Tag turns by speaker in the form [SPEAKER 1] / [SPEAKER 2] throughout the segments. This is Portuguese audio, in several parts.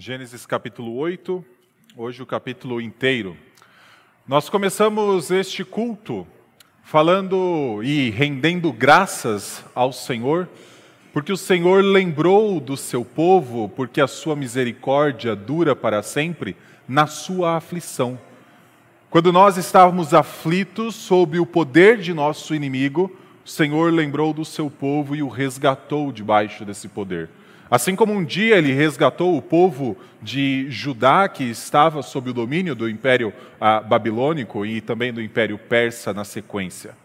[SPEAKER 1] Gênesis capítulo 8, hoje o capítulo inteiro. Nós começamos este culto falando e rendendo graças ao Senhor, porque o Senhor lembrou do seu povo, porque a sua misericórdia dura para sempre, na sua aflição. Quando nós estávamos aflitos sob o poder de nosso inimigo, o Senhor lembrou do seu povo e o resgatou debaixo desse poder. Assim como um dia ele resgatou o povo de Judá, que estava sob o domínio do Império ah, Babilônico e também do Império Persa na sequência.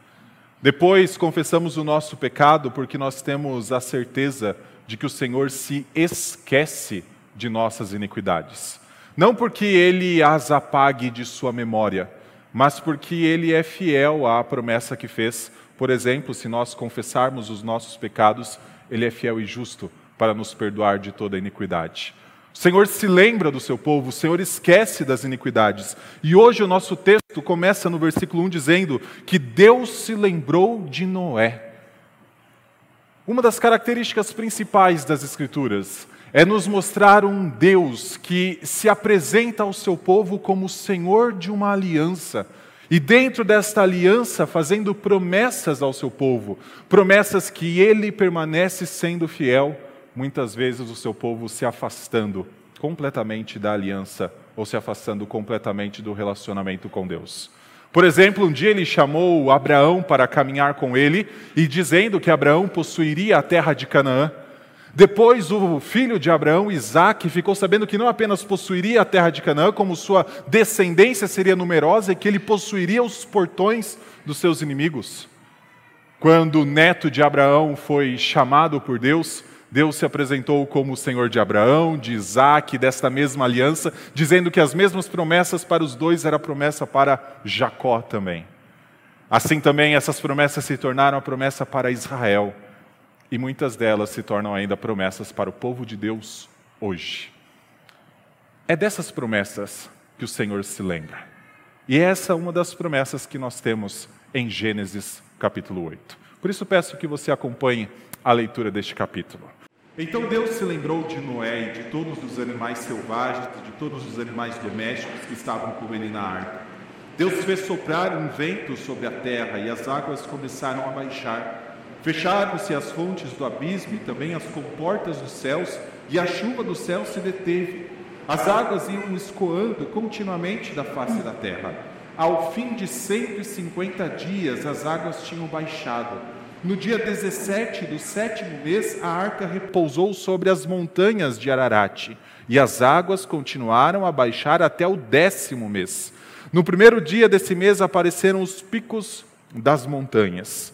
[SPEAKER 1] Depois confessamos o nosso pecado porque nós temos a certeza de que o Senhor se esquece de nossas iniquidades. Não porque ele as apague de sua memória, mas porque ele é fiel à promessa que fez. Por exemplo, se nós confessarmos os nossos pecados, ele é fiel e justo para nos perdoar de toda iniquidade. O Senhor se lembra do seu povo, o Senhor esquece das iniquidades. E hoje o nosso texto começa no versículo 1 dizendo que Deus se lembrou de Noé. Uma das características principais das Escrituras é nos mostrar um Deus que se apresenta ao seu povo como o Senhor de uma aliança. E dentro desta aliança, fazendo promessas ao seu povo, promessas que ele permanece sendo fiel muitas vezes o seu povo se afastando completamente da aliança ou se afastando completamente do relacionamento com Deus. Por exemplo, um dia ele chamou Abraão para caminhar com ele e dizendo que Abraão possuiria a terra de Canaã. Depois, o filho de Abraão, Isaac, ficou sabendo que não apenas possuiria a terra de Canaã, como sua descendência seria numerosa e que ele possuiria os portões dos seus inimigos. Quando o neto de Abraão foi chamado por Deus, Deus se apresentou como o Senhor de Abraão, de Isaac, desta mesma aliança, dizendo que as mesmas promessas para os dois era promessa para Jacó também. Assim também essas promessas se tornaram a promessa para Israel, e muitas delas se tornam ainda promessas para o povo de Deus hoje. É dessas promessas que o Senhor se lembra. E essa é uma das promessas que nós temos em Gênesis capítulo 8. Por isso peço que você acompanhe a leitura deste capítulo. Então Deus se lembrou de Noé e de todos os animais selvagens e de todos os animais domésticos que estavam com ele na arca. Deus fez soprar um vento sobre a terra e as águas começaram a baixar. Fecharam-se as fontes do abismo e também as comportas dos céus, e a chuva do céu se deteve. As águas iam escoando continuamente da face da terra. Ao fim de 150 dias, as águas tinham baixado no dia 17 do sétimo mês, a arca repousou sobre as montanhas de Ararat, e as águas continuaram a baixar até o décimo mês. No primeiro dia desse mês apareceram os picos das montanhas.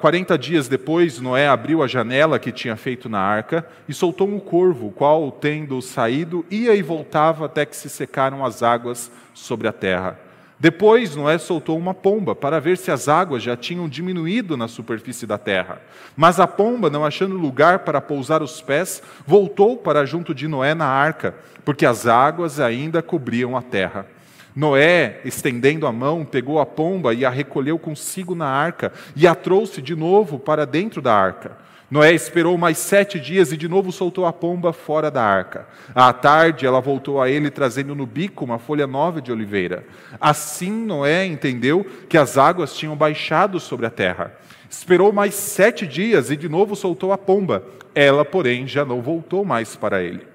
[SPEAKER 1] Quarenta dias depois, Noé abriu a janela que tinha feito na arca e soltou um corvo, o qual, tendo saído, ia e voltava até que se secaram as águas sobre a terra. Depois Noé soltou uma pomba para ver se as águas já tinham diminuído na superfície da terra. Mas a pomba, não achando lugar para pousar os pés, voltou para junto de Noé na arca, porque as águas ainda cobriam a terra. Noé, estendendo a mão, pegou a pomba e a recolheu consigo na arca e a trouxe de novo para dentro da arca. Noé esperou mais sete dias e de novo soltou a pomba fora da arca. À tarde, ela voltou a ele, trazendo no bico uma folha nova de oliveira. Assim, Noé entendeu que as águas tinham baixado sobre a terra. Esperou mais sete dias e de novo soltou a pomba. Ela, porém, já não voltou mais para ele.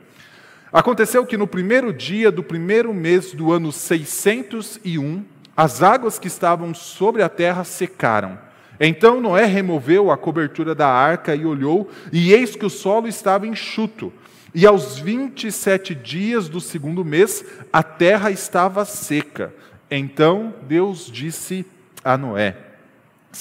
[SPEAKER 1] Aconteceu que no primeiro dia do primeiro mês do ano 601, as águas que estavam sobre a terra secaram. Então Noé removeu a cobertura da arca e olhou, e eis que o solo estava enxuto. E aos vinte e sete dias do segundo mês, a terra estava seca. Então Deus disse a Noé: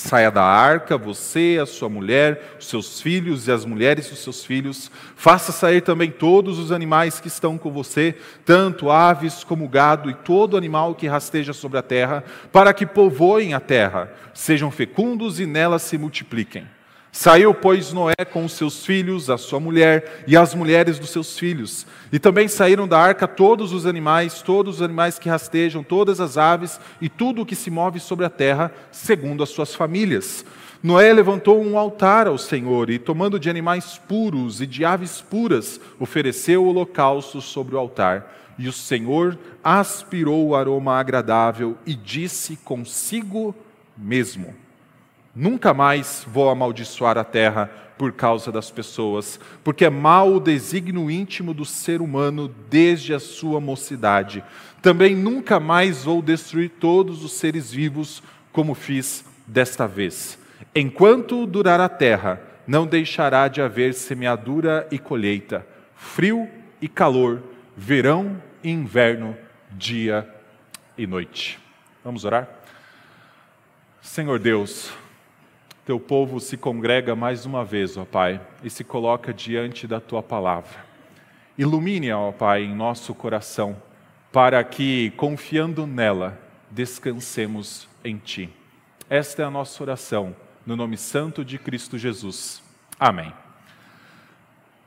[SPEAKER 1] Saia da arca, você, a sua mulher, os seus filhos e as mulheres dos seus filhos. Faça sair também todos os animais que estão com você, tanto aves como gado e todo animal que rasteja sobre a terra, para que povoem a terra, sejam fecundos e nela se multipliquem. Saiu, pois, Noé com os seus filhos, a sua mulher e as mulheres dos seus filhos. E também saíram da arca todos os animais, todos os animais que rastejam, todas as aves e tudo o que se move sobre a terra, segundo as suas famílias. Noé levantou um altar ao Senhor e, tomando de animais puros e de aves puras, ofereceu holocausto sobre o altar. E o Senhor aspirou o aroma agradável e disse consigo mesmo: Nunca mais vou amaldiçoar a terra por causa das pessoas, porque é mau o desígnio íntimo do ser humano desde a sua mocidade. Também nunca mais vou destruir todos os seres vivos, como fiz desta vez. Enquanto durar a terra, não deixará de haver semeadura e colheita, frio e calor, verão e inverno, dia e noite. Vamos orar? Senhor Deus, teu povo se congrega mais uma vez, ó Pai, e se coloca diante da tua palavra. Ilumine, ó Pai, em nosso coração, para que, confiando nela, descansemos em Ti. Esta é a nossa oração, no nome santo de Cristo Jesus. Amém.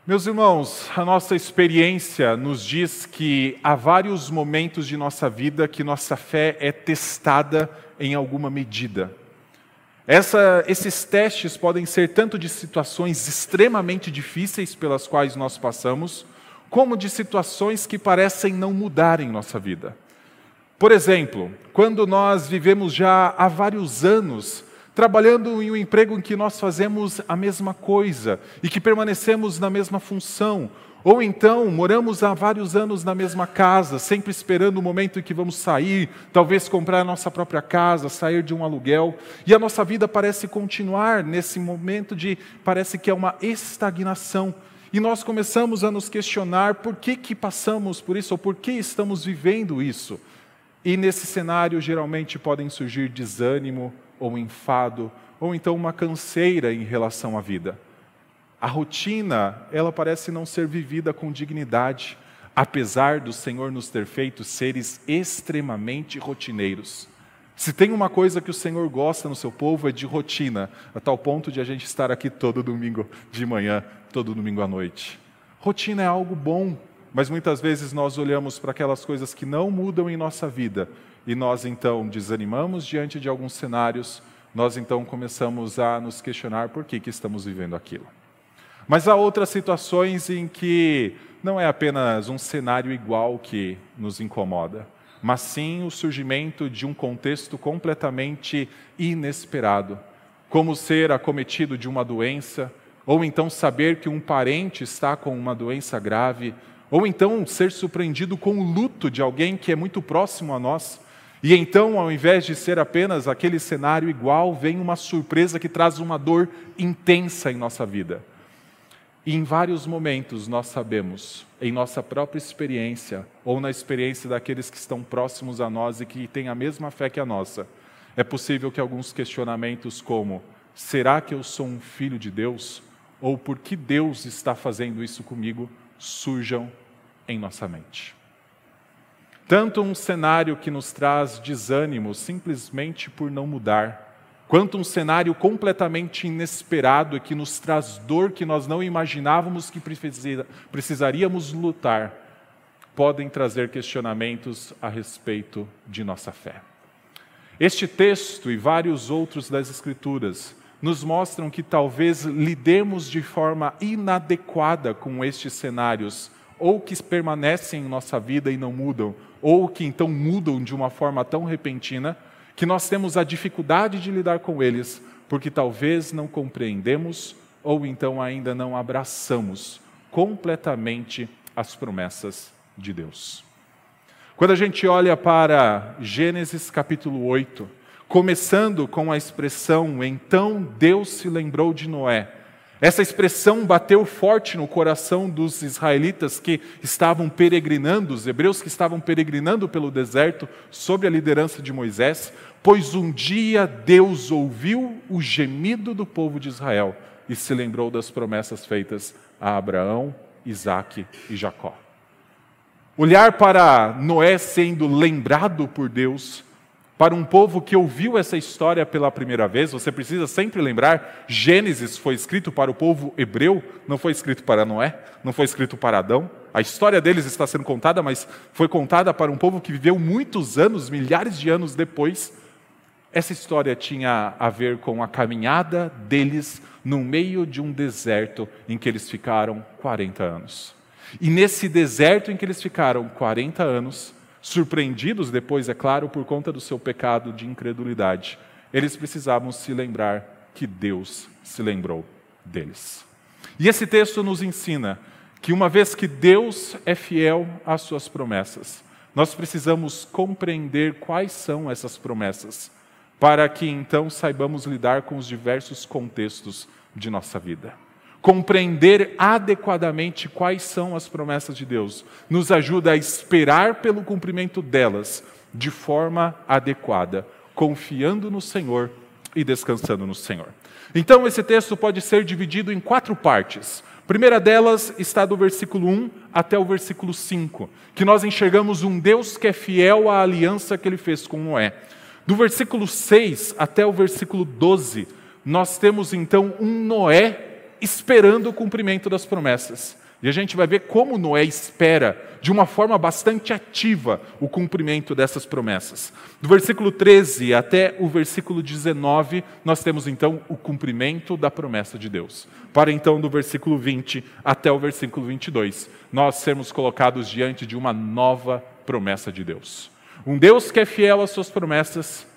[SPEAKER 1] Meus irmãos, a nossa experiência nos diz que há vários momentos de nossa vida que nossa fé é testada em alguma medida. Essa, esses testes podem ser tanto de situações extremamente difíceis pelas quais nós passamos, como de situações que parecem não mudar em nossa vida. Por exemplo, quando nós vivemos já há vários anos trabalhando em um emprego em que nós fazemos a mesma coisa e que permanecemos na mesma função, ou então moramos há vários anos na mesma casa, sempre esperando o momento em que vamos sair, talvez comprar a nossa própria casa, sair de um aluguel, e a nossa vida parece continuar nesse momento de parece que é uma estagnação. E nós começamos a nos questionar por que que passamos por isso ou por que estamos vivendo isso. E nesse cenário geralmente podem surgir desânimo ou enfado ou então uma canseira em relação à vida. A rotina, ela parece não ser vivida com dignidade, apesar do Senhor nos ter feito seres extremamente rotineiros. Se tem uma coisa que o Senhor gosta no seu povo é de rotina, a tal ponto de a gente estar aqui todo domingo de manhã, todo domingo à noite. Rotina é algo bom, mas muitas vezes nós olhamos para aquelas coisas que não mudam em nossa vida e nós então desanimamos diante de alguns cenários, nós então começamos a nos questionar por que, que estamos vivendo aquilo. Mas há outras situações em que não é apenas um cenário igual que nos incomoda, mas sim o surgimento de um contexto completamente inesperado, como ser acometido de uma doença, ou então saber que um parente está com uma doença grave, ou então ser surpreendido com o luto de alguém que é muito próximo a nós. E então, ao invés de ser apenas aquele cenário igual, vem uma surpresa que traz uma dor intensa em nossa vida. E em vários momentos nós sabemos, em nossa própria experiência, ou na experiência daqueles que estão próximos a nós e que têm a mesma fé que a nossa, é possível que alguns questionamentos como: será que eu sou um filho de Deus? Ou por que Deus está fazendo isso comigo? surjam em nossa mente. Tanto um cenário que nos traz desânimo simplesmente por não mudar, quanto um cenário completamente inesperado e que nos traz dor que nós não imaginávamos que precisaríamos lutar, podem trazer questionamentos a respeito de nossa fé. Este texto e vários outros das Escrituras nos mostram que talvez lidemos de forma inadequada com estes cenários, ou que permanecem em nossa vida e não mudam, ou que então mudam de uma forma tão repentina que nós temos a dificuldade de lidar com eles, porque talvez não compreendemos ou então ainda não abraçamos completamente as promessas de Deus. Quando a gente olha para Gênesis capítulo 8, começando com a expressão então Deus se lembrou de Noé, essa expressão bateu forte no coração dos israelitas que estavam peregrinando, os hebreus que estavam peregrinando pelo deserto sob a liderança de Moisés, pois um dia Deus ouviu o gemido do povo de Israel e se lembrou das promessas feitas a Abraão, Isaque e Jacó. Olhar para Noé sendo lembrado por Deus para um povo que ouviu essa história pela primeira vez. Você precisa sempre lembrar: Gênesis foi escrito para o povo hebreu, não foi escrito para Noé, não foi escrito para Adão. A história deles está sendo contada, mas foi contada para um povo que viveu muitos anos, milhares de anos depois. Essa história tinha a ver com a caminhada deles no meio de um deserto em que eles ficaram 40 anos. E nesse deserto em que eles ficaram 40 anos, surpreendidos depois, é claro, por conta do seu pecado de incredulidade, eles precisavam se lembrar que Deus se lembrou deles. E esse texto nos ensina que uma vez que Deus é fiel às suas promessas, nós precisamos compreender quais são essas promessas, para que então saibamos lidar com os diversos contextos de nossa vida. Compreender adequadamente quais são as promessas de Deus nos ajuda a esperar pelo cumprimento delas de forma adequada, confiando no Senhor e descansando no Senhor. Então, esse texto pode ser dividido em quatro partes. Primeira delas está do versículo 1 até o versículo 5, que nós enxergamos um Deus que é fiel à aliança que ele fez com Noé. Do versículo 6 até o versículo 12, nós temos então um Noé esperando o cumprimento das promessas. E a gente vai ver como Noé espera, de uma forma bastante ativa, o cumprimento dessas promessas. Do versículo 13 até o versículo 19, nós temos então o cumprimento da promessa de Deus. Para então, do versículo 20 até o versículo 22, nós sermos colocados diante de uma nova promessa de Deus. Um Deus que é fiel às suas promessas,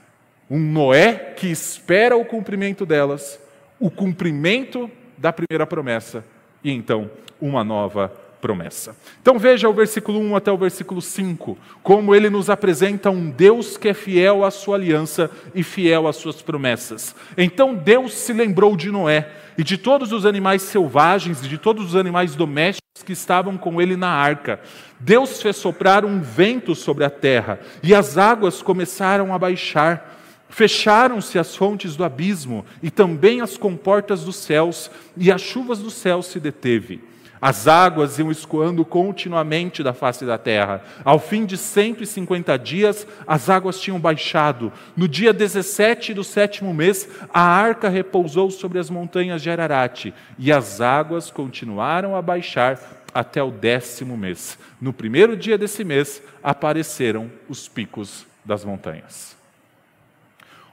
[SPEAKER 1] um Noé que espera o cumprimento delas, o cumprimento da primeira promessa e então uma nova promessa. Então veja o versículo 1 até o versículo 5, como ele nos apresenta um Deus que é fiel à sua aliança e fiel às suas promessas. Então Deus se lembrou de Noé e de todos os animais selvagens e de todos os animais domésticos que estavam com ele na arca. Deus fez soprar um vento sobre a terra e as águas começaram a baixar. Fecharam-se as fontes do abismo e também as comportas dos céus, e as chuvas do céu se deteve. As águas iam escoando continuamente da face da terra. Ao fim de 150 dias, as águas tinham baixado. No dia 17 do sétimo mês, a arca repousou sobre as montanhas de Ararat, e as águas continuaram a baixar até o décimo mês. No primeiro dia desse mês, apareceram os picos das montanhas.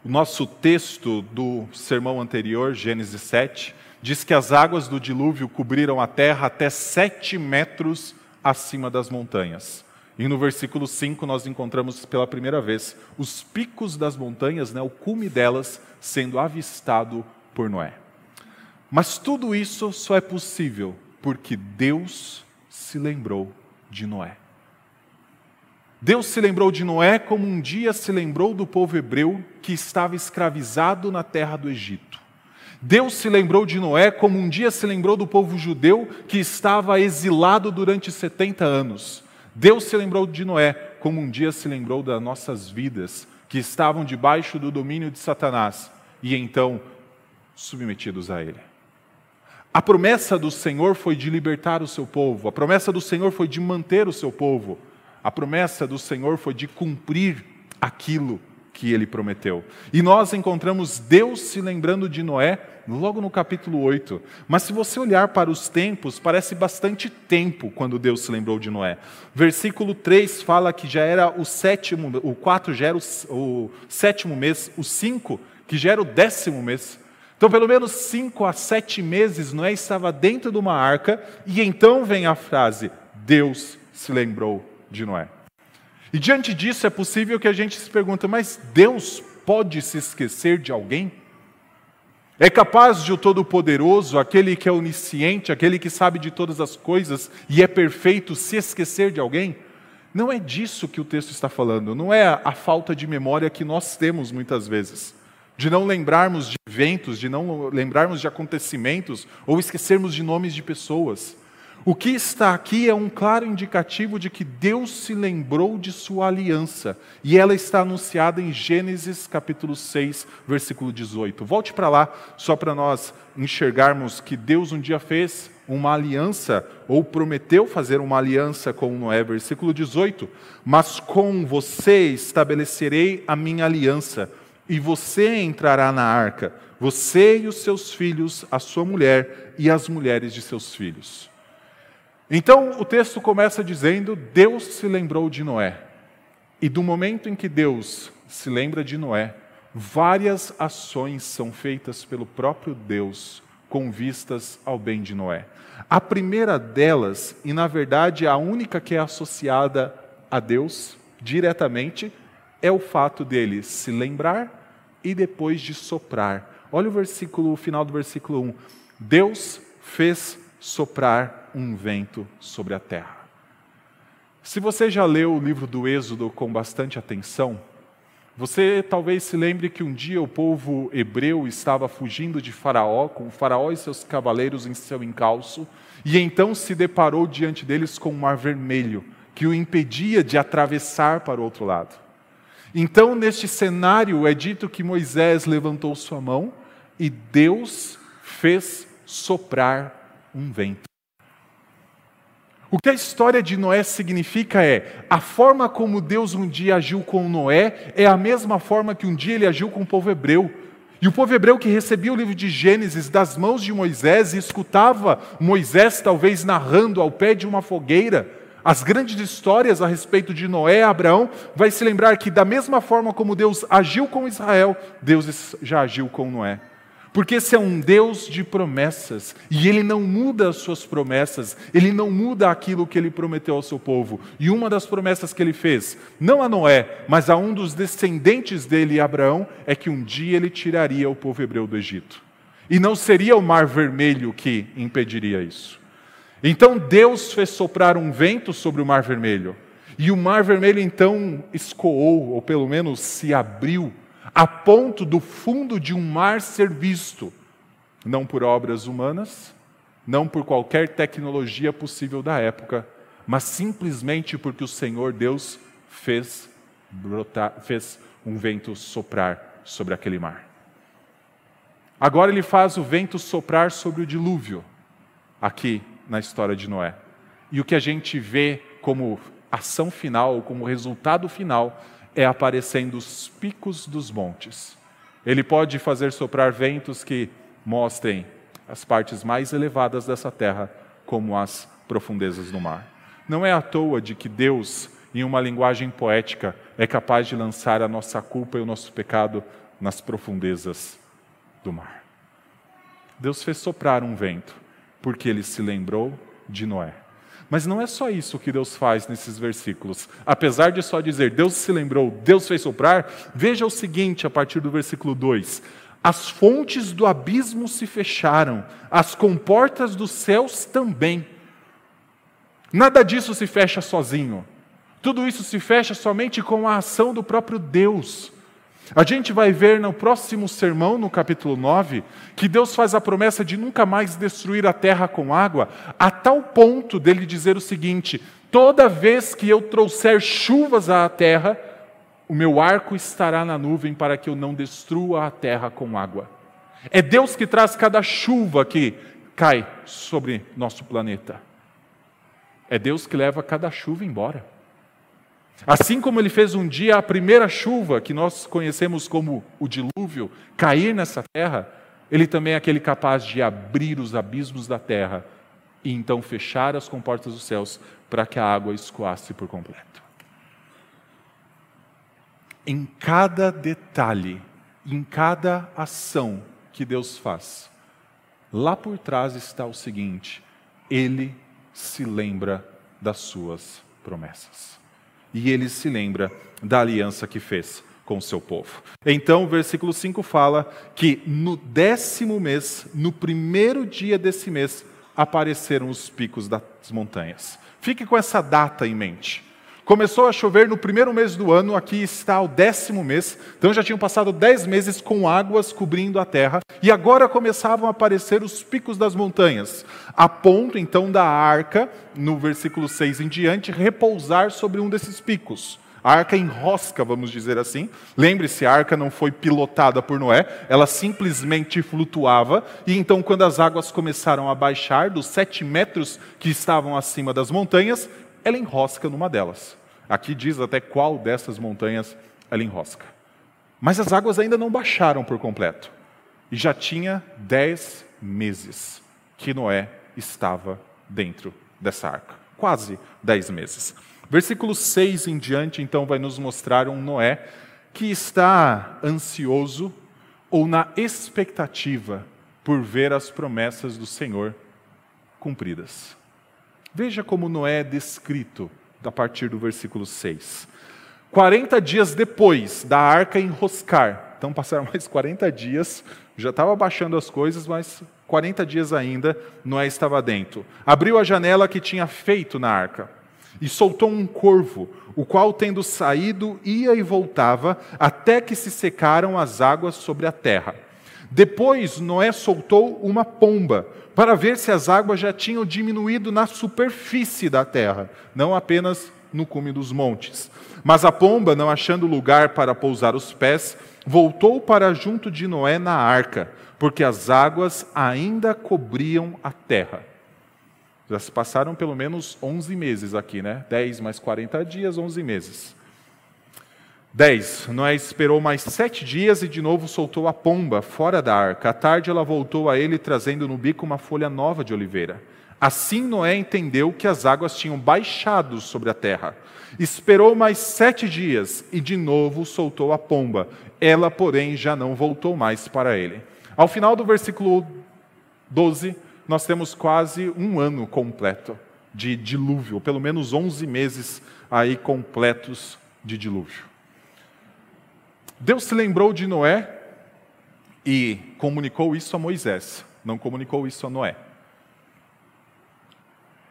[SPEAKER 1] O nosso texto do sermão anterior, Gênesis 7, diz que as águas do dilúvio cobriram a terra até sete metros acima das montanhas. E no versículo 5 nós encontramos pela primeira vez os picos das montanhas, né, o cume delas, sendo avistado por Noé. Mas tudo isso só é possível porque Deus se lembrou de Noé. Deus se lembrou de Noé como um dia se lembrou do povo hebreu que estava escravizado na terra do Egito. Deus se lembrou de Noé como um dia se lembrou do povo judeu que estava exilado durante 70 anos. Deus se lembrou de Noé como um dia se lembrou das nossas vidas que estavam debaixo do domínio de Satanás e então submetidos a ele. A promessa do Senhor foi de libertar o seu povo, a promessa do Senhor foi de manter o seu povo. A promessa do Senhor foi de cumprir aquilo que ele prometeu. E nós encontramos Deus se lembrando de Noé logo no capítulo 8. Mas se você olhar para os tempos, parece bastante tempo quando Deus se lembrou de Noé. Versículo 3 fala que já era o sétimo, o 4 já era o, o sétimo mês, o 5 que já era o décimo mês. Então, pelo menos cinco a sete meses, Noé estava dentro de uma arca, e então vem a frase: Deus se lembrou de Noé. E diante disso é possível que a gente se pergunte, mas Deus pode se esquecer de alguém? É capaz de o Todo-Poderoso, aquele que é onisciente, aquele que sabe de todas as coisas e é perfeito, se esquecer de alguém? Não é disso que o texto está falando, não é a falta de memória que nós temos muitas vezes, de não lembrarmos de eventos, de não lembrarmos de acontecimentos ou esquecermos de nomes de pessoas. O que está aqui é um claro indicativo de que Deus se lembrou de sua aliança, e ela está anunciada em Gênesis capítulo 6, versículo 18. Volte para lá, só para nós enxergarmos que Deus um dia fez uma aliança, ou prometeu fazer uma aliança com Noé, versículo 18: Mas com você estabelecerei a minha aliança, e você entrará na arca, você e os seus filhos, a sua mulher e as mulheres de seus filhos. Então o texto começa dizendo: Deus se lembrou de Noé. E do momento em que Deus se lembra de Noé, várias ações são feitas pelo próprio Deus com vistas ao bem de Noé. A primeira delas, e na verdade a única que é associada a Deus diretamente, é o fato dele se lembrar e depois de soprar. Olha o versículo, o final do versículo 1. Deus fez soprar um vento sobre a terra. Se você já leu o livro do Êxodo com bastante atenção, você talvez se lembre que um dia o povo hebreu estava fugindo de Faraó, com Faraó e seus cavaleiros em seu encalço, e então se deparou diante deles com um mar vermelho, que o impedia de atravessar para o outro lado. Então, neste cenário, é dito que Moisés levantou sua mão e Deus fez soprar um vento. O que a história de Noé significa é: a forma como Deus um dia agiu com Noé é a mesma forma que um dia ele agiu com o povo hebreu. E o povo hebreu que recebia o livro de Gênesis das mãos de Moisés e escutava Moisés talvez narrando ao pé de uma fogueira as grandes histórias a respeito de Noé e Abraão, vai se lembrar que da mesma forma como Deus agiu com Israel, Deus já agiu com Noé. Porque esse é um Deus de promessas, e ele não muda as suas promessas, ele não muda aquilo que ele prometeu ao seu povo. E uma das promessas que ele fez, não a Noé, mas a um dos descendentes dele, Abraão, é que um dia ele tiraria o povo hebreu do Egito. E não seria o mar vermelho que impediria isso. Então Deus fez soprar um vento sobre o mar vermelho, e o mar vermelho então escoou, ou pelo menos se abriu a ponto do fundo de um mar ser visto, não por obras humanas, não por qualquer tecnologia possível da época, mas simplesmente porque o Senhor Deus fez brotar, fez um vento soprar sobre aquele mar. Agora ele faz o vento soprar sobre o dilúvio, aqui na história de Noé. E o que a gente vê como ação final, como resultado final, é aparecendo os picos dos montes. Ele pode fazer soprar ventos que mostrem as partes mais elevadas dessa terra, como as profundezas do mar. Não é à toa de que Deus, em uma linguagem poética, é capaz de lançar a nossa culpa e o nosso pecado nas profundezas do mar. Deus fez soprar um vento, porque ele se lembrou de Noé. Mas não é só isso que Deus faz nesses versículos. Apesar de só dizer Deus se lembrou, Deus fez soprar, veja o seguinte a partir do versículo 2: As fontes do abismo se fecharam, as comportas dos céus também. Nada disso se fecha sozinho. Tudo isso se fecha somente com a ação do próprio Deus. A gente vai ver no próximo sermão, no capítulo 9, que Deus faz a promessa de nunca mais destruir a terra com água, a tal ponto dele dizer o seguinte: toda vez que eu trouxer chuvas à terra, o meu arco estará na nuvem para que eu não destrua a terra com água. É Deus que traz cada chuva que cai sobre nosso planeta. É Deus que leva cada chuva embora. Assim como ele fez um dia a primeira chuva, que nós conhecemos como o dilúvio, cair nessa terra, ele também é aquele capaz de abrir os abismos da terra e então fechar as comportas dos céus para que a água escoasse por completo. Em cada detalhe, em cada ação que Deus faz, lá por trás está o seguinte: Ele se lembra das suas promessas e ele se lembra da aliança que fez com o seu povo. Então, o versículo 5 fala que no décimo mês, no primeiro dia desse mês, apareceram os picos das montanhas. Fique com essa data em mente. Começou a chover no primeiro mês do ano, aqui está o décimo mês, então já tinham passado dez meses com águas cobrindo a terra, e agora começavam a aparecer os picos das montanhas, a ponto então da arca, no versículo 6 em diante, repousar sobre um desses picos. A arca enrosca, vamos dizer assim. Lembre-se, a arca não foi pilotada por Noé, ela simplesmente flutuava. E então, quando as águas começaram a baixar dos sete metros que estavam acima das montanhas, ela enrosca numa delas. Aqui diz até qual dessas montanhas ela enrosca. Mas as águas ainda não baixaram por completo. E já tinha dez meses que Noé estava dentro dessa arca. Quase dez meses. Versículo 6 em diante, então, vai nos mostrar um Noé que está ansioso ou na expectativa por ver as promessas do Senhor cumpridas. Veja como Noé é descrito a partir do versículo 6. 40 dias depois da arca enroscar, então passaram mais 40 dias, já estava baixando as coisas, mas 40 dias ainda Noé estava dentro. Abriu a janela que tinha feito na arca e soltou um corvo, o qual, tendo saído, ia e voltava, até que se secaram as águas sobre a terra. Depois Noé soltou uma pomba, para ver se as águas já tinham diminuído na superfície da terra, não apenas no cume dos montes. Mas a pomba, não achando lugar para pousar os pés, voltou para junto de Noé na arca, porque as águas ainda cobriam a terra. Já se passaram pelo menos 11 meses aqui, né? 10 mais 40 dias, 11 meses. 10. Noé esperou mais sete dias e de novo soltou a pomba fora da arca. À tarde ela voltou a ele, trazendo no bico uma folha nova de oliveira. Assim Noé entendeu que as águas tinham baixado sobre a terra. Esperou mais sete dias e de novo soltou a pomba. Ela, porém, já não voltou mais para ele. Ao final do versículo 12, nós temos quase um ano completo de dilúvio, pelo menos 11 meses aí completos de dilúvio. Deus se lembrou de Noé e comunicou isso a Moisés, não comunicou isso a Noé.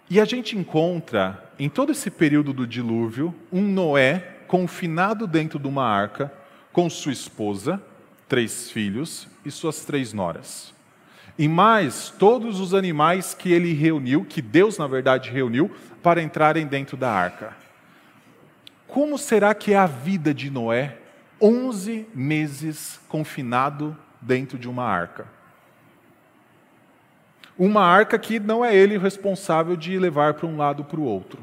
[SPEAKER 1] E a gente encontra, em todo esse período do dilúvio, um Noé confinado dentro de uma arca, com sua esposa, três filhos e suas três noras. E mais todos os animais que ele reuniu, que Deus, na verdade, reuniu, para entrarem dentro da arca. Como será que é a vida de Noé 11 meses confinado dentro de uma arca. Uma arca que não é ele responsável de levar para um lado para o outro.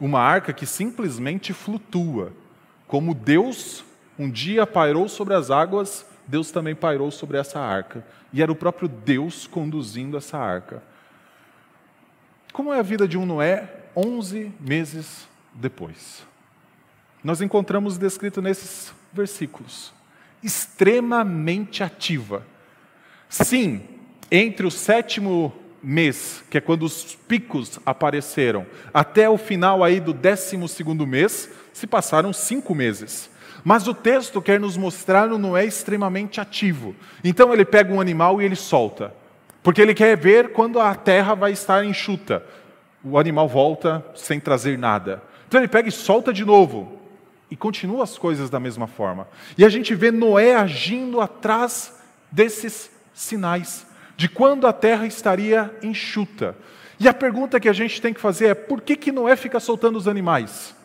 [SPEAKER 1] Uma arca que simplesmente flutua. Como Deus um dia pairou sobre as águas, Deus também pairou sobre essa arca. E era o próprio Deus conduzindo essa arca. Como é a vida de um Noé 11 meses depois? Nós encontramos descrito nesses versículos. Extremamente ativa. Sim, entre o sétimo mês, que é quando os picos apareceram, até o final aí do décimo segundo mês, se passaram cinco meses. Mas o texto quer nos mostrar o Noé extremamente ativo. Então ele pega um animal e ele solta. Porque ele quer ver quando a terra vai estar enxuta. O animal volta sem trazer nada. Então ele pega e solta de novo. E continua as coisas da mesma forma. E a gente vê Noé agindo atrás desses sinais, de quando a terra estaria enxuta. E a pergunta que a gente tem que fazer é: por que, que Noé fica soltando os animais?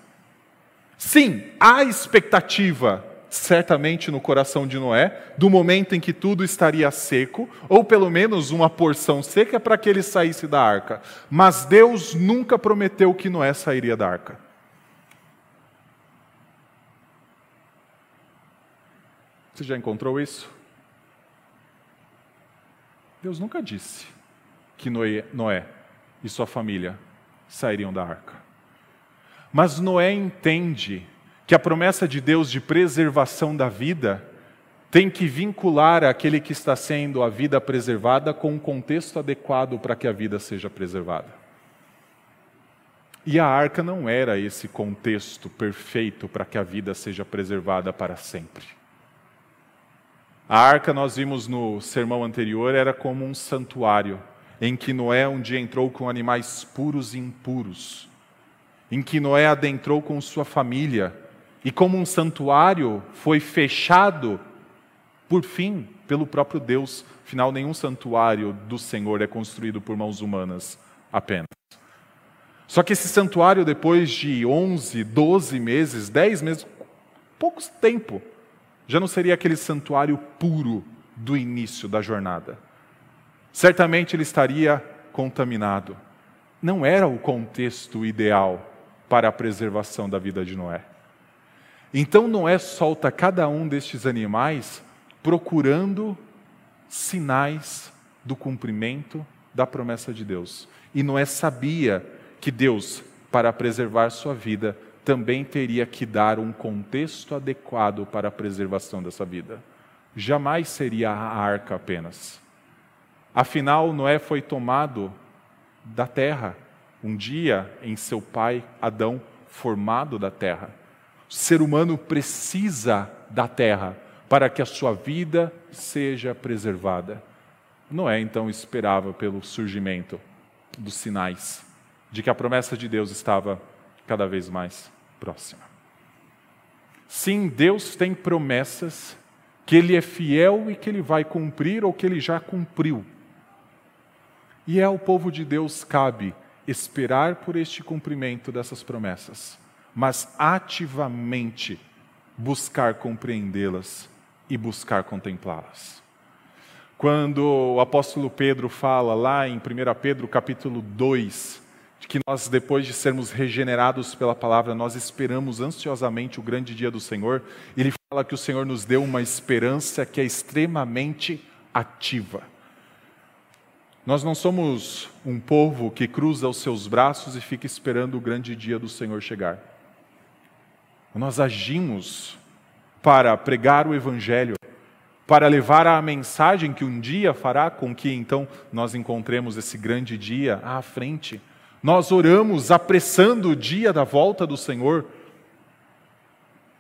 [SPEAKER 1] Sim, há expectativa, certamente no coração de Noé, do momento em que tudo estaria seco, ou pelo menos uma porção seca para que ele saísse da arca. Mas Deus nunca prometeu que Noé sairia da arca. Você já encontrou isso? Deus nunca disse que Noé, Noé e sua família sairiam da arca. Mas Noé entende que a promessa de Deus de preservação da vida tem que vincular aquele que está sendo a vida preservada com um contexto adequado para que a vida seja preservada. E a arca não era esse contexto perfeito para que a vida seja preservada para sempre. A arca, nós vimos no sermão anterior, era como um santuário, em que Noé um dia entrou com animais puros e impuros, em que Noé adentrou com sua família, e como um santuário foi fechado, por fim, pelo próprio Deus. Afinal, nenhum santuário do Senhor é construído por mãos humanas apenas. Só que esse santuário, depois de 11, 12 meses, 10 meses, pouco tempo, já não seria aquele santuário puro do início da jornada. Certamente ele estaria contaminado. Não era o contexto ideal para a preservação da vida de Noé. Então Noé solta cada um destes animais procurando sinais do cumprimento da promessa de Deus. E Noé sabia que Deus, para preservar sua vida, também teria que dar um contexto adequado para a preservação dessa vida. Jamais seria a arca apenas. Afinal, Noé foi tomado da terra, um dia em seu pai Adão, formado da terra. O ser humano precisa da terra para que a sua vida seja preservada. Noé então esperava pelo surgimento dos sinais de que a promessa de Deus estava cada vez mais próxima. Sim, Deus tem promessas que Ele é fiel e que Ele vai cumprir ou que Ele já cumpriu. E é ao povo de Deus cabe esperar por este cumprimento dessas promessas, mas ativamente buscar compreendê-las e buscar contemplá-las. Quando o apóstolo Pedro fala lá em 1 Pedro capítulo 2, que nós depois de sermos regenerados pela palavra, nós esperamos ansiosamente o grande dia do Senhor, ele fala que o Senhor nos deu uma esperança que é extremamente ativa. Nós não somos um povo que cruza os seus braços e fica esperando o grande dia do Senhor chegar. Nós agimos para pregar o Evangelho, para levar a mensagem que um dia fará com que então nós encontremos esse grande dia à frente. Nós oramos apressando o dia da volta do Senhor.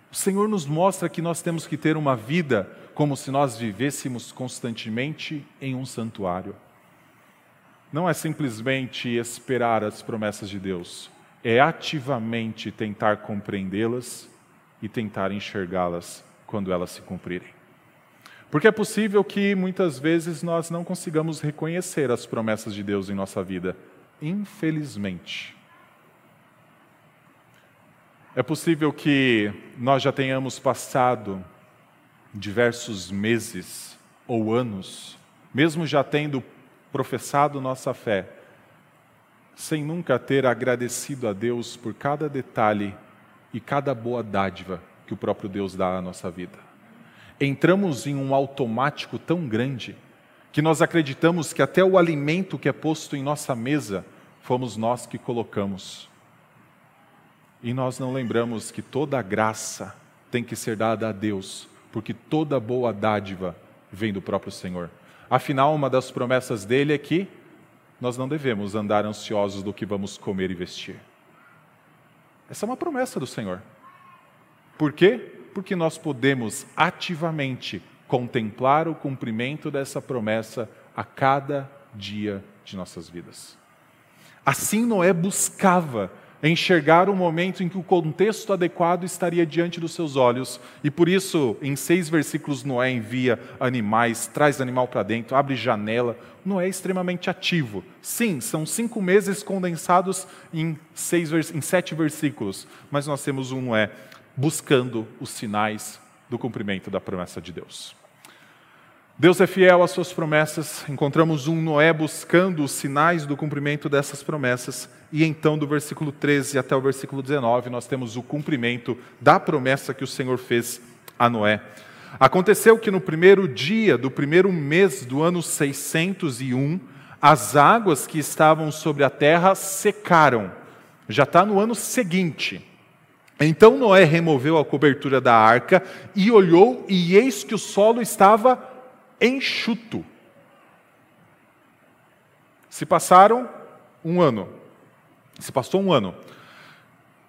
[SPEAKER 1] O Senhor nos mostra que nós temos que ter uma vida como se nós vivêssemos constantemente em um santuário não é simplesmente esperar as promessas de Deus, é ativamente tentar compreendê-las e tentar enxergá-las quando elas se cumprirem. Porque é possível que muitas vezes nós não consigamos reconhecer as promessas de Deus em nossa vida, infelizmente. É possível que nós já tenhamos passado diversos meses ou anos, mesmo já tendo professado nossa fé, sem nunca ter agradecido a Deus por cada detalhe e cada boa dádiva que o próprio Deus dá à nossa vida. Entramos em um automático tão grande que nós acreditamos que até o alimento que é posto em nossa mesa fomos nós que colocamos. E nós não lembramos que toda graça tem que ser dada a Deus, porque toda boa dádiva vem do próprio Senhor. Afinal, uma das promessas dele é que nós não devemos andar ansiosos do que vamos comer e vestir. Essa é uma promessa do Senhor. Por quê? Porque nós podemos ativamente contemplar o cumprimento dessa promessa a cada dia de nossas vidas. Assim Noé buscava enxergar o momento em que o contexto adequado estaria diante dos seus olhos. E por isso, em seis versículos, Noé envia animais, traz animal para dentro, abre janela. Noé é extremamente ativo. Sim, são cinco meses condensados em, seis, em sete versículos, mas nós temos um Noé buscando os sinais do cumprimento da promessa de Deus. Deus é fiel às suas promessas. Encontramos um Noé buscando os sinais do cumprimento dessas promessas. E então, do versículo 13 até o versículo 19, nós temos o cumprimento da promessa que o Senhor fez a Noé. Aconteceu que no primeiro dia do primeiro mês do ano 601, as águas que estavam sobre a terra secaram. Já está no ano seguinte. Então Noé removeu a cobertura da arca e olhou, e eis que o solo estava enxuto. Se passaram um ano. Se passou um ano.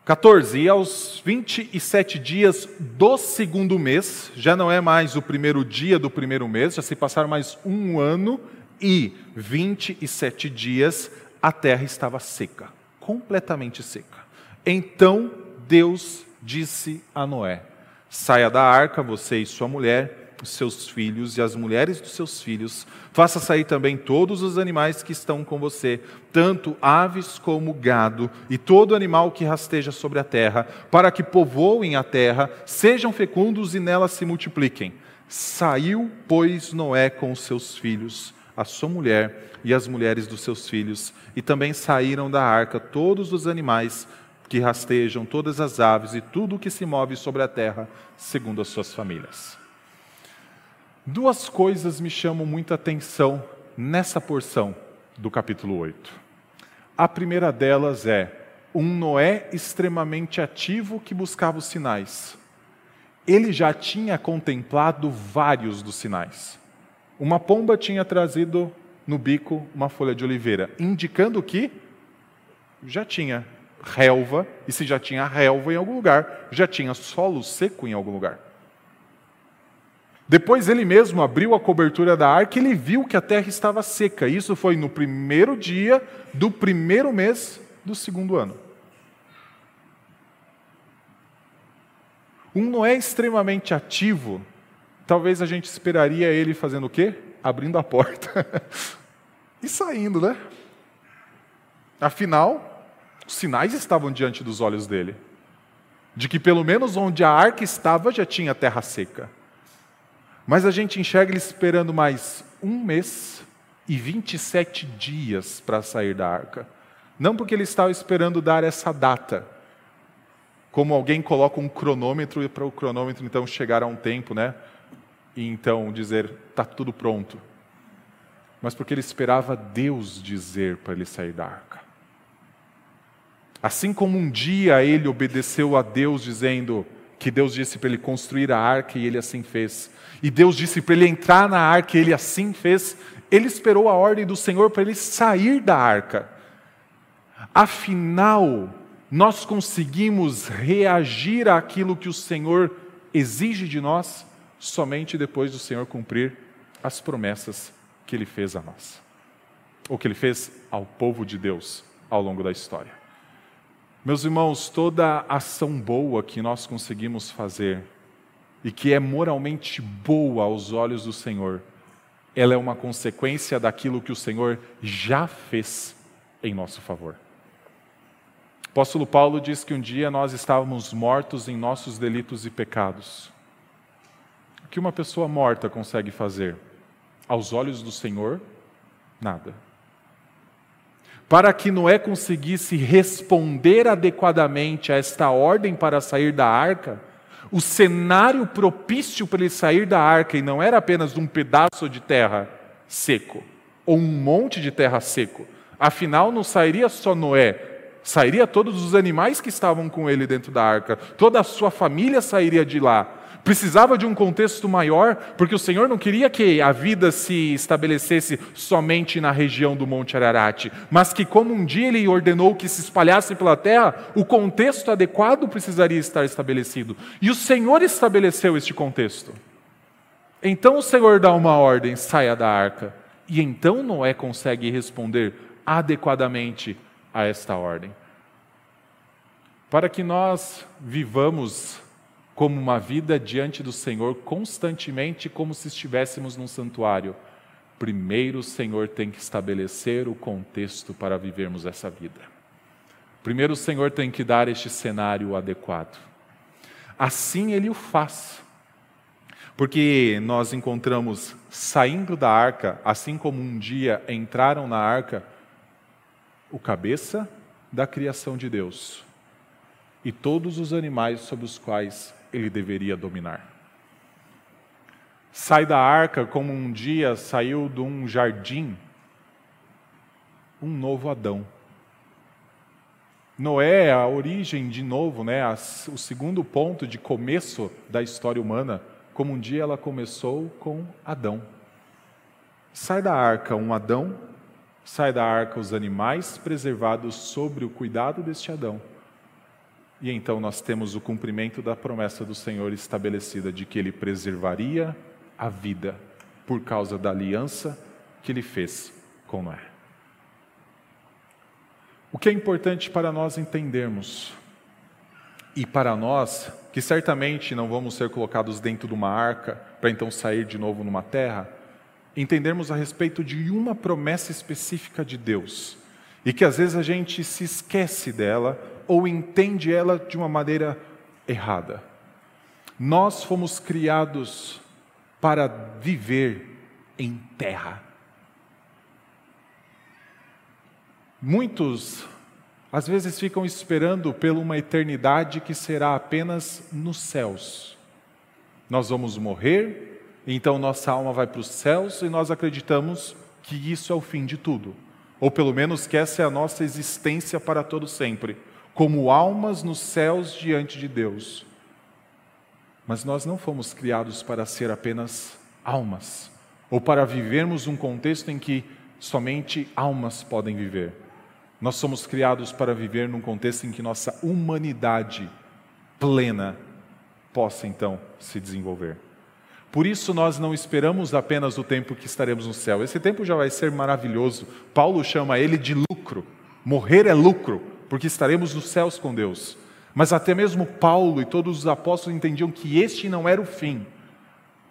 [SPEAKER 1] 14. E aos 27 dias do segundo mês, já não é mais o primeiro dia do primeiro mês, já se passaram mais um ano e 27 dias, a terra estava seca, completamente seca. Então Deus disse a Noé: Saia da arca, você e sua mulher, os seus filhos e as mulheres dos seus filhos. Faça sair também todos os animais que estão com você, tanto aves como gado, e todo animal que rasteja sobre a terra, para que povoem a terra, sejam fecundos e nela se multipliquem. Saiu, pois, Noé com os seus filhos, a sua mulher e as mulheres dos seus filhos, e também saíram da arca todos os animais que rastejam, todas as aves e tudo o que se move sobre a terra, segundo as suas famílias. Duas coisas me chamam muita atenção nessa porção do capítulo 8. A primeira delas é um Noé extremamente ativo que buscava os sinais. Ele já tinha contemplado vários dos sinais. Uma pomba tinha trazido no bico uma folha de oliveira, indicando que já tinha relva, e se já tinha relva em algum lugar, já tinha solo seco em algum lugar. Depois ele mesmo abriu a cobertura da arca e ele viu que a terra estava seca. Isso foi no primeiro dia do primeiro mês do segundo ano. Um Noé extremamente ativo, talvez a gente esperaria ele fazendo o quê? Abrindo a porta e saindo, né? Afinal, os sinais estavam diante dos olhos dele, de que pelo menos onde a arca estava já tinha terra seca. Mas a gente enxerga ele esperando mais um mês e 27 dias para sair da arca. Não porque ele estava esperando dar essa data, como alguém coloca um cronômetro para o cronômetro então chegar a um tempo, né? E então dizer, está tudo pronto. Mas porque ele esperava Deus dizer para ele sair da arca. Assim como um dia ele obedeceu a Deus, dizendo que Deus disse para ele construir a arca e ele assim fez. E Deus disse para ele entrar na arca e ele assim fez. Ele esperou a ordem do Senhor para ele sair da arca. Afinal, nós conseguimos reagir àquilo que o Senhor exige de nós somente depois do Senhor cumprir as promessas que ele fez a nós, ou que ele fez ao povo de Deus ao longo da história. Meus irmãos, toda ação boa que nós conseguimos fazer e que é moralmente boa aos olhos do Senhor, ela é uma consequência daquilo que o Senhor já fez em nosso favor. O apóstolo Paulo diz que um dia nós estávamos mortos em nossos delitos e pecados. O que uma pessoa morta consegue fazer? Aos olhos do Senhor, nada para que Noé conseguisse responder adequadamente a esta ordem para sair da arca, o cenário propício para ele sair da arca, e não era apenas um pedaço de terra seco, ou um monte de terra seco, afinal não sairia só Noé, sairia todos os animais que estavam com ele dentro da arca, toda a sua família sairia de lá, Precisava de um contexto maior, porque o Senhor não queria que a vida se estabelecesse somente na região do Monte Ararat, mas que, como um dia Ele ordenou que se espalhasse pela terra, o contexto adequado precisaria estar estabelecido. E o Senhor estabeleceu este contexto. Então o Senhor dá uma ordem: saia da arca. E então Noé consegue responder adequadamente a esta ordem. Para que nós vivamos como uma vida diante do Senhor constantemente, como se estivéssemos num santuário. Primeiro, o Senhor tem que estabelecer o contexto para vivermos essa vida. Primeiro, o Senhor tem que dar este cenário adequado. Assim ele o faz. Porque nós encontramos saindo da arca, assim como um dia entraram na arca, o cabeça da criação de Deus e todos os animais sobre os quais ele deveria dominar. Sai da arca como um dia saiu de um jardim um novo Adão. Noé, a origem de novo, né, o segundo ponto de começo da história humana, como um dia ela começou com Adão. Sai da arca um Adão, sai da arca os animais preservados sobre o cuidado deste Adão e então nós temos o cumprimento da promessa do Senhor estabelecida de que Ele preservaria a vida por causa da aliança que Ele fez com Noé. O que é importante para nós entendermos E para nós, que certamente não vamos ser colocados dentro de uma arca para então sair de novo numa terra, entendermos a respeito de uma promessa específica de Deus e que às vezes a gente se esquece dela ou entende ela de uma maneira errada. Nós fomos criados para viver em terra. Muitos às vezes ficam esperando pela uma eternidade que será apenas nos céus. Nós vamos morrer, então nossa alma vai para os céus e nós acreditamos que isso é o fim de tudo, ou pelo menos que essa é a nossa existência para todo sempre, como almas nos céus diante de Deus. Mas nós não fomos criados para ser apenas almas, ou para vivermos um contexto em que somente almas podem viver. Nós somos criados para viver num contexto em que nossa humanidade plena possa então se desenvolver. Por isso nós não esperamos apenas o tempo que estaremos no céu. Esse tempo já vai ser maravilhoso. Paulo chama ele de lucro. Morrer é lucro, porque estaremos nos céus com Deus. Mas até mesmo Paulo e todos os apóstolos entendiam que este não era o fim.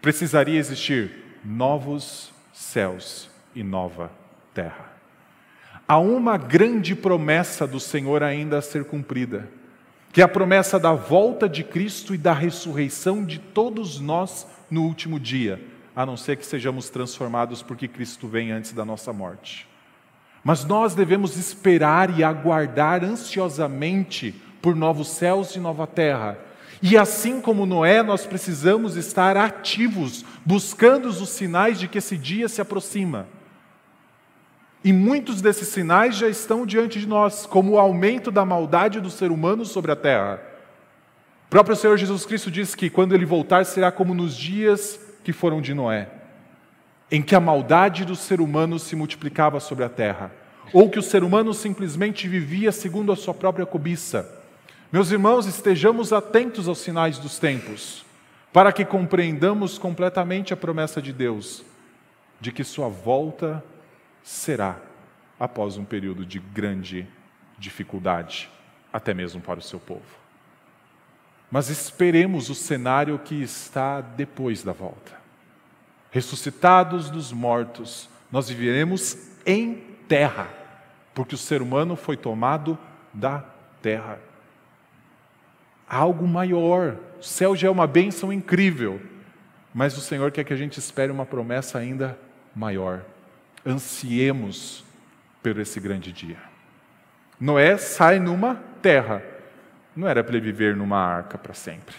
[SPEAKER 1] Precisaria existir novos céus e nova terra há uma grande promessa do Senhor ainda a ser cumprida, que é a promessa da volta de Cristo e da ressurreição de todos nós no último dia, a não ser que sejamos transformados porque Cristo vem antes da nossa morte. Mas nós devemos esperar e aguardar ansiosamente por novos céus e nova terra. E assim como Noé, nós precisamos estar ativos, buscando os sinais de que esse dia se aproxima. E muitos desses sinais já estão diante de nós, como o aumento da maldade do ser humano sobre a terra. O próprio Senhor Jesus Cristo diz que quando ele voltar será como nos dias que foram de Noé, em que a maldade do ser humano se multiplicava sobre a terra, ou que o ser humano simplesmente vivia segundo a sua própria cobiça. Meus irmãos, estejamos atentos aos sinais dos tempos, para que compreendamos completamente a promessa de Deus de que sua volta será após um período de grande dificuldade, até mesmo para o seu povo. Mas esperemos o cenário que está depois da volta. Ressuscitados dos mortos, nós viveremos em terra, porque o ser humano foi tomado da terra. Algo maior. O céu já é uma bênção incrível, mas o Senhor quer que a gente espere uma promessa ainda maior ansiemos por esse grande dia. Noé sai numa terra. Não era para ele viver numa arca para sempre.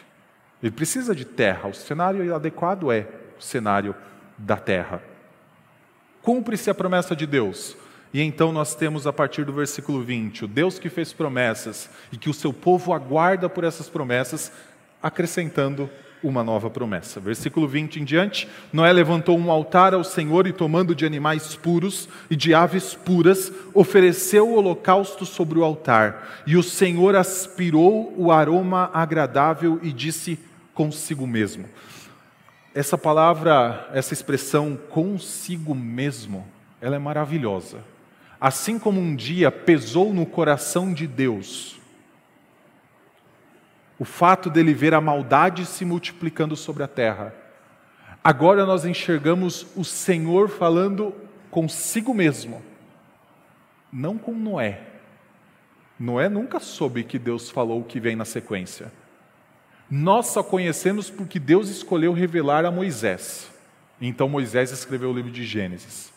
[SPEAKER 1] Ele precisa de terra. O cenário adequado é cenário da terra. Cumpre-se a promessa de Deus. E então nós temos a partir do versículo 20, o Deus que fez promessas e que o seu povo aguarda por essas promessas, acrescentando uma nova promessa. Versículo 20 em diante: Noé levantou um altar ao Senhor e, tomando de animais puros e de aves puras, ofereceu o holocausto sobre o altar. E o Senhor aspirou o aroma agradável e disse consigo mesmo. Essa palavra, essa expressão consigo mesmo, ela é maravilhosa. Assim como um dia pesou no coração de Deus o fato dele ver a maldade se multiplicando sobre a terra. Agora nós enxergamos o Senhor falando consigo mesmo, não com Noé. Noé nunca soube que Deus falou o que vem na sequência. Nós só conhecemos porque Deus escolheu revelar a Moisés. Então Moisés escreveu o livro de Gênesis.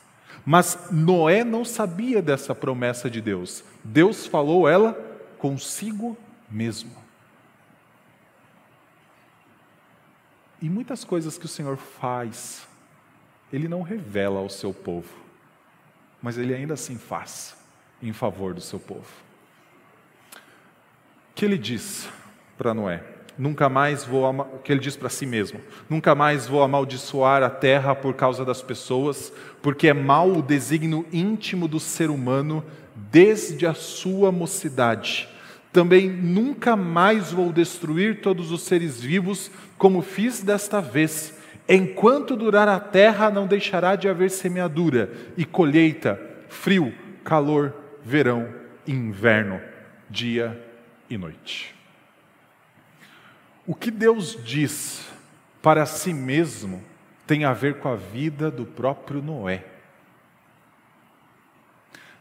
[SPEAKER 1] Mas Noé não sabia dessa promessa de Deus. Deus falou ela consigo mesmo. E muitas coisas que o Senhor faz, Ele não revela ao seu povo, mas Ele ainda assim faz em favor do seu povo. O que Ele diz para Noé? Nunca mais vou, que ele diz para si mesmo, nunca mais vou amaldiçoar a terra por causa das pessoas, porque é mau o desígnio íntimo do ser humano desde a sua mocidade também nunca mais vou destruir todos os seres vivos, como fiz desta vez. Enquanto durar a terra, não deixará de haver semeadura e colheita, frio, calor, verão inverno, dia e noite. O que Deus diz para si mesmo tem a ver com a vida do próprio Noé.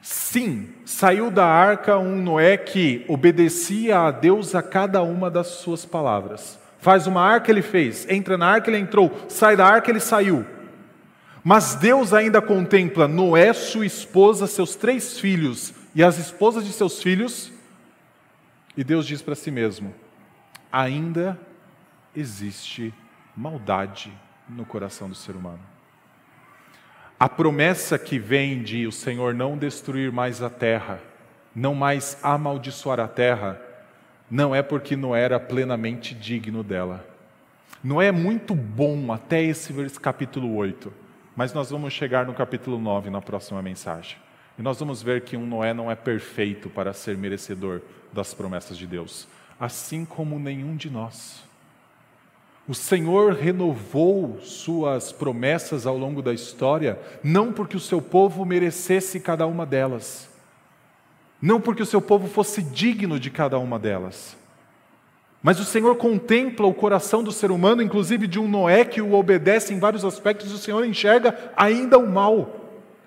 [SPEAKER 1] Sim, saiu da arca um Noé que obedecia a Deus a cada uma das suas palavras. Faz uma arca, ele fez. Entra na arca, ele entrou. Sai da arca, ele saiu. Mas Deus ainda contempla Noé, sua esposa, seus três filhos e as esposas de seus filhos. E Deus diz para si mesmo: ainda existe maldade no coração do ser humano. A promessa que vem de o Senhor não destruir mais a terra, não mais amaldiçoar a terra, não é porque Noé era plenamente digno dela. Noé é muito bom até esse capítulo 8, mas nós vamos chegar no capítulo 9 na próxima mensagem. E nós vamos ver que um Noé não é perfeito para ser merecedor das promessas de Deus, assim como nenhum de nós. O Senhor renovou suas promessas ao longo da história, não porque o seu povo merecesse cada uma delas, não porque o seu povo fosse digno de cada uma delas, mas o Senhor contempla o coração do ser humano, inclusive de um Noé que o obedece em vários aspectos, o Senhor enxerga ainda o mal.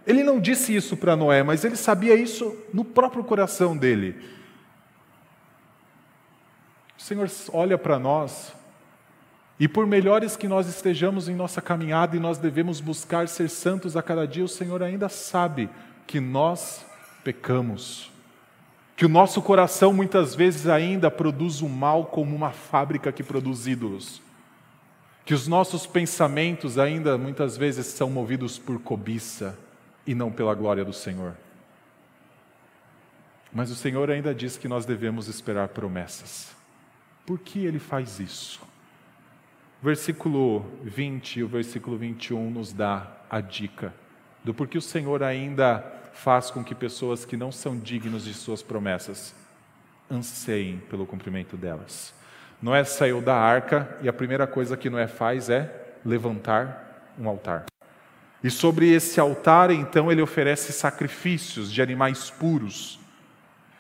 [SPEAKER 1] Ele não disse isso para Noé, mas ele sabia isso no próprio coração dele. O Senhor olha para nós e por melhores que nós estejamos em nossa caminhada e nós devemos buscar ser santos a cada dia, o Senhor ainda sabe que nós pecamos. Que o nosso coração muitas vezes ainda produz o mal como uma fábrica que produz ídolos. Que os nossos pensamentos ainda muitas vezes são movidos por cobiça e não pela glória do Senhor. Mas o Senhor ainda diz que nós devemos esperar promessas. Por que ele faz isso? Versículo 20 e o versículo 21 nos dá a dica do porquê o Senhor ainda faz com que pessoas que não são dignos de suas promessas anseiem pelo cumprimento delas. Noé saiu da arca e a primeira coisa que Noé faz é levantar um altar. E sobre esse altar, então, ele oferece sacrifícios de animais puros.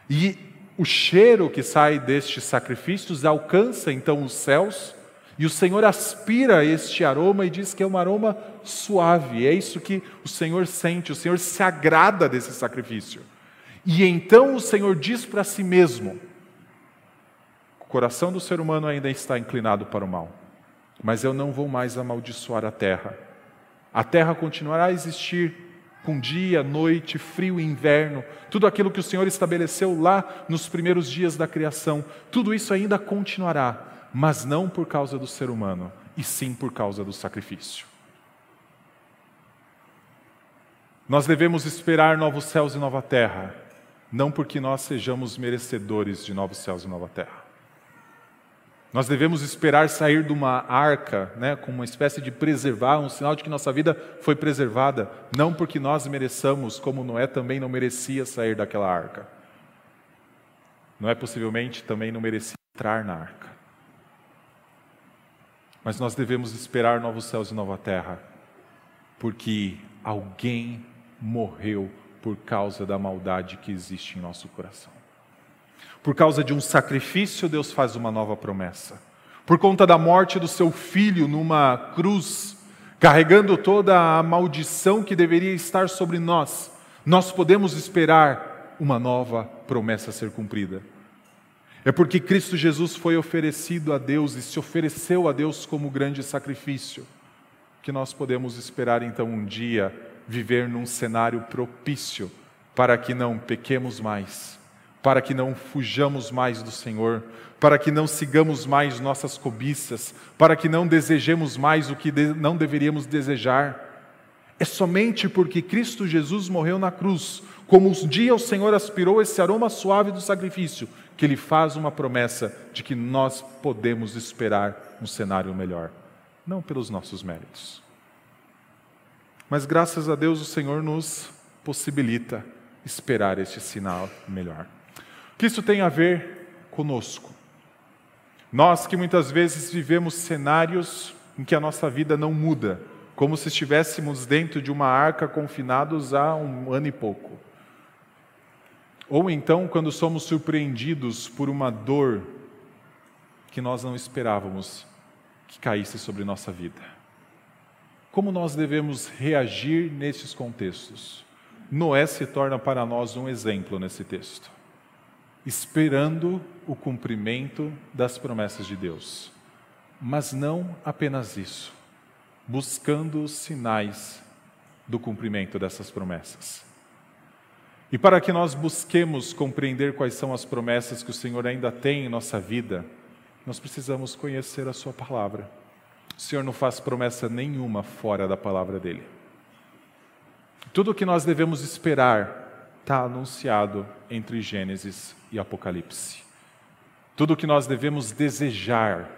[SPEAKER 1] E o cheiro que sai destes sacrifícios alcança então os céus e o Senhor aspira este aroma e diz que é um aroma suave. É isso que o Senhor sente, o Senhor se agrada desse sacrifício. E então o Senhor diz para si mesmo: o coração do ser humano ainda está inclinado para o mal, mas eu não vou mais amaldiçoar a terra. A terra continuará a existir com dia, noite, frio e inverno, tudo aquilo que o Senhor estabeleceu lá nos primeiros dias da criação, tudo isso ainda continuará mas não por causa do ser humano, e sim por causa do sacrifício. Nós devemos esperar novos céus e nova terra, não porque nós sejamos merecedores de novos céus e nova terra. Nós devemos esperar sair de uma arca, né, com uma espécie de preservar, um sinal de que nossa vida foi preservada, não porque nós mereçamos, como Noé também não merecia sair daquela arca. Noé possivelmente também não merecia entrar na arca. Mas nós devemos esperar novos céus e nova terra, porque alguém morreu por causa da maldade que existe em nosso coração. Por causa de um sacrifício, Deus faz uma nova promessa. Por conta da morte do seu filho numa cruz, carregando toda a maldição que deveria estar sobre nós, nós podemos esperar uma nova promessa ser cumprida. É porque Cristo Jesus foi oferecido a Deus e se ofereceu a Deus como grande sacrifício, que nós podemos esperar então um dia viver num cenário propício para que não pequemos mais, para que não fujamos mais do Senhor, para que não sigamos mais nossas cobiças, para que não desejemos mais o que não deveríamos desejar. É somente porque Cristo Jesus morreu na cruz, como um dia o Senhor aspirou esse aroma suave do sacrifício, que ele faz uma promessa de que nós podemos esperar um cenário melhor, não pelos nossos méritos. Mas graças a Deus o Senhor nos possibilita esperar este sinal melhor. Que isso tem a ver conosco? Nós que muitas vezes vivemos cenários em que a nossa vida não muda, como se estivéssemos dentro de uma arca confinados há um ano e pouco. Ou então, quando somos surpreendidos por uma dor que nós não esperávamos que caísse sobre nossa vida. Como nós devemos reagir nesses contextos? Noé se torna para nós um exemplo nesse texto, esperando o cumprimento das promessas de Deus. Mas não apenas isso, buscando os sinais do cumprimento dessas promessas. E para que nós busquemos compreender quais são as promessas que o Senhor ainda tem em nossa vida, nós precisamos conhecer a Sua palavra. O Senhor não faz promessa nenhuma fora da palavra dele. Tudo o que nós devemos esperar está anunciado entre Gênesis e Apocalipse. Tudo o que nós devemos desejar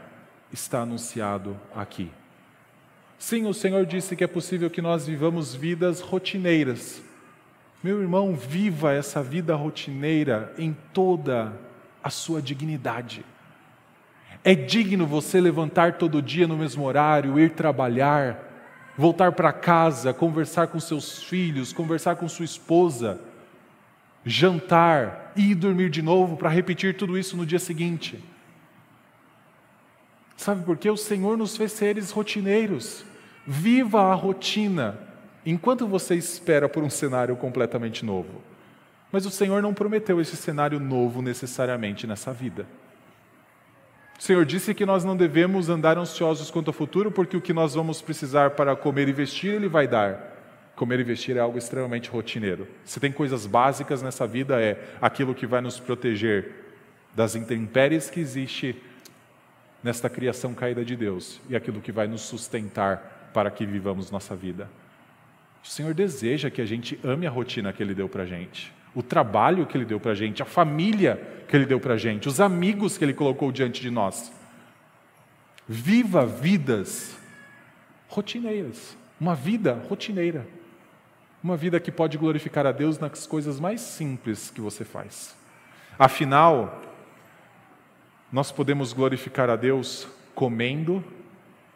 [SPEAKER 1] está anunciado aqui. Sim, o Senhor disse que é possível que nós vivamos vidas rotineiras meu irmão, viva essa vida rotineira em toda a sua dignidade. É digno você levantar todo dia no mesmo horário, ir trabalhar, voltar para casa, conversar com seus filhos, conversar com sua esposa, jantar e ir dormir de novo para repetir tudo isso no dia seguinte. Sabe por quê? O Senhor nos fez seres rotineiros. Viva a rotina enquanto você espera por um cenário completamente novo. Mas o Senhor não prometeu esse cenário novo necessariamente nessa vida. O Senhor disse que nós não devemos andar ansiosos quanto ao futuro, porque o que nós vamos precisar para comer e vestir, Ele vai dar. Comer e vestir é algo extremamente rotineiro. Se tem coisas básicas nessa vida, é aquilo que vai nos proteger das intempéries que existe nesta criação caída de Deus e aquilo que vai nos sustentar para que vivamos nossa vida. O Senhor deseja que a gente ame a rotina que Ele deu para a gente, o trabalho que Ele deu para a gente, a família que Ele deu para a gente, os amigos que Ele colocou diante de nós. Viva vidas rotineiras, uma vida rotineira, uma vida que pode glorificar a Deus nas coisas mais simples que você faz. Afinal, nós podemos glorificar a Deus comendo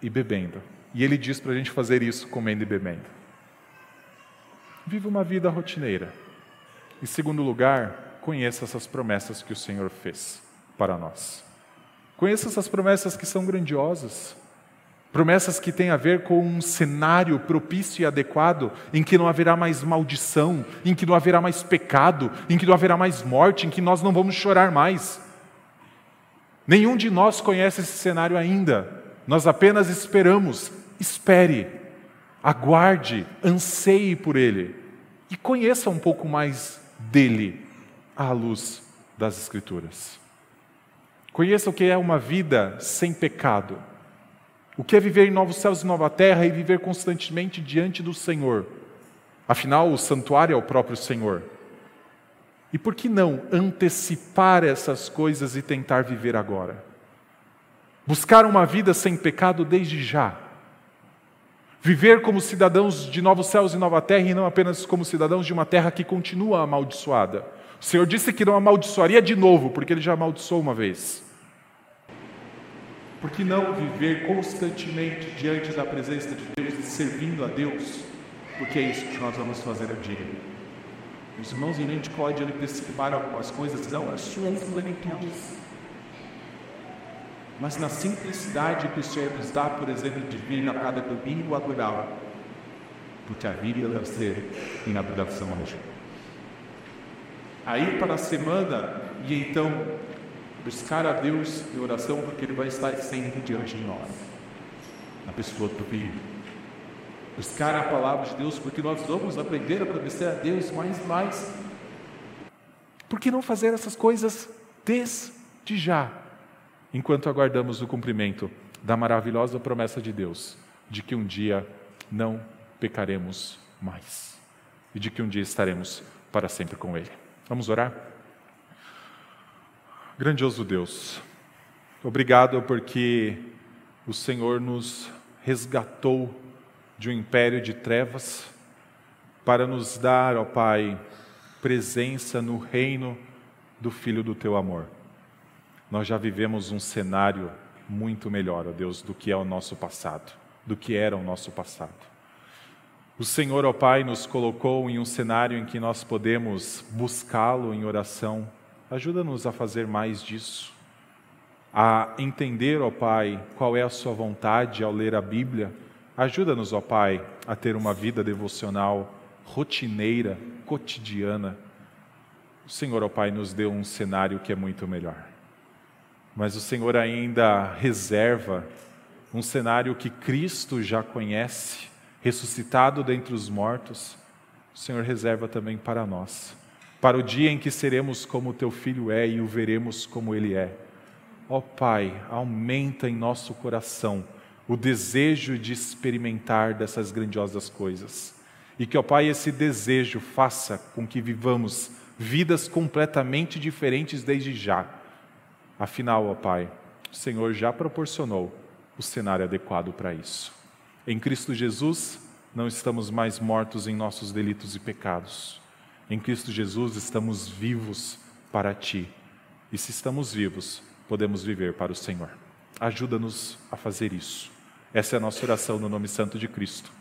[SPEAKER 1] e bebendo. E Ele diz para a gente fazer isso comendo e bebendo. Viva uma vida rotineira. Em segundo lugar, conheça essas promessas que o Senhor fez para nós. Conheça essas promessas que são grandiosas. Promessas que têm a ver com um cenário propício e adequado, em que não haverá mais maldição, em que não haverá mais pecado, em que não haverá mais morte, em que nós não vamos chorar mais. Nenhum de nós conhece esse cenário ainda, nós apenas esperamos. Espere, aguarde, anseie por Ele e conheça um pouco mais dele à luz das Escrituras. Conheça o que é uma vida sem pecado, o que é viver em novos céus e nova terra e viver constantemente diante do Senhor. Afinal, o santuário é o próprio Senhor. E por que não antecipar essas coisas e tentar viver agora? Buscar uma vida sem pecado desde já Viver como cidadãos de novos céus e nova terra e não apenas como cidadãos de uma terra que continua amaldiçoada. O Senhor disse que não amaldiçoaria de novo, porque ele já amaldiçoou uma vez. Por que não viver constantemente diante da presença de Deus e servindo a Deus? Porque é isso que nós vamos fazer a dia. Os irmãos em Lente pode antecipar algumas coisas, não, as suas plenitudes mas na simplicidade que o Senhor nos dá, por exemplo, de vir a cada domingo adorá-lo, porque a vida deve ser em adoração hoje. Aí para a semana, e então buscar a Deus em oração, porque Ele vai estar sempre diante de nós, na pessoa do Filho. Buscar a palavra de Deus, porque nós vamos aprender a obedecer a Deus mais e mais. Por que não fazer essas coisas desde já? enquanto aguardamos o cumprimento da maravilhosa promessa de Deus de que um dia não pecaremos mais e de que um dia estaremos para sempre com Ele. Vamos orar? Grandioso Deus, obrigado porque o Senhor nos resgatou de um império de trevas para nos dar, ó Pai, presença no reino do Filho do Teu amor nós já vivemos um cenário muito melhor, ó Deus, do que é o nosso passado, do que era o nosso passado. O Senhor, ó Pai, nos colocou em um cenário em que nós podemos buscá-lo em oração. Ajuda-nos a fazer mais disso. a entender, ó Pai, qual é a Sua vontade ao ler a Bíblia. Ajuda-nos, ó Pai, a ter uma vida devocional rotineira, cotidiana. O Senhor, ó Pai, nos deu um cenário que é muito melhor. Mas o Senhor ainda reserva um cenário que Cristo já conhece, ressuscitado dentre os mortos. O Senhor reserva também para nós, para o dia em que seremos como teu filho é e o veremos como ele é. Ó Pai, aumenta em nosso coração o desejo de experimentar dessas grandiosas coisas. E que, ó Pai, esse desejo faça com que vivamos vidas completamente diferentes desde já. Afinal, ó Pai, o Senhor já proporcionou o cenário adequado para isso. Em Cristo Jesus, não estamos mais mortos em nossos delitos e pecados. Em Cristo Jesus, estamos vivos para Ti. E se estamos vivos, podemos viver para o Senhor. Ajuda-nos a fazer isso. Essa é a nossa oração no nome santo de Cristo.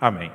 [SPEAKER 1] Amém.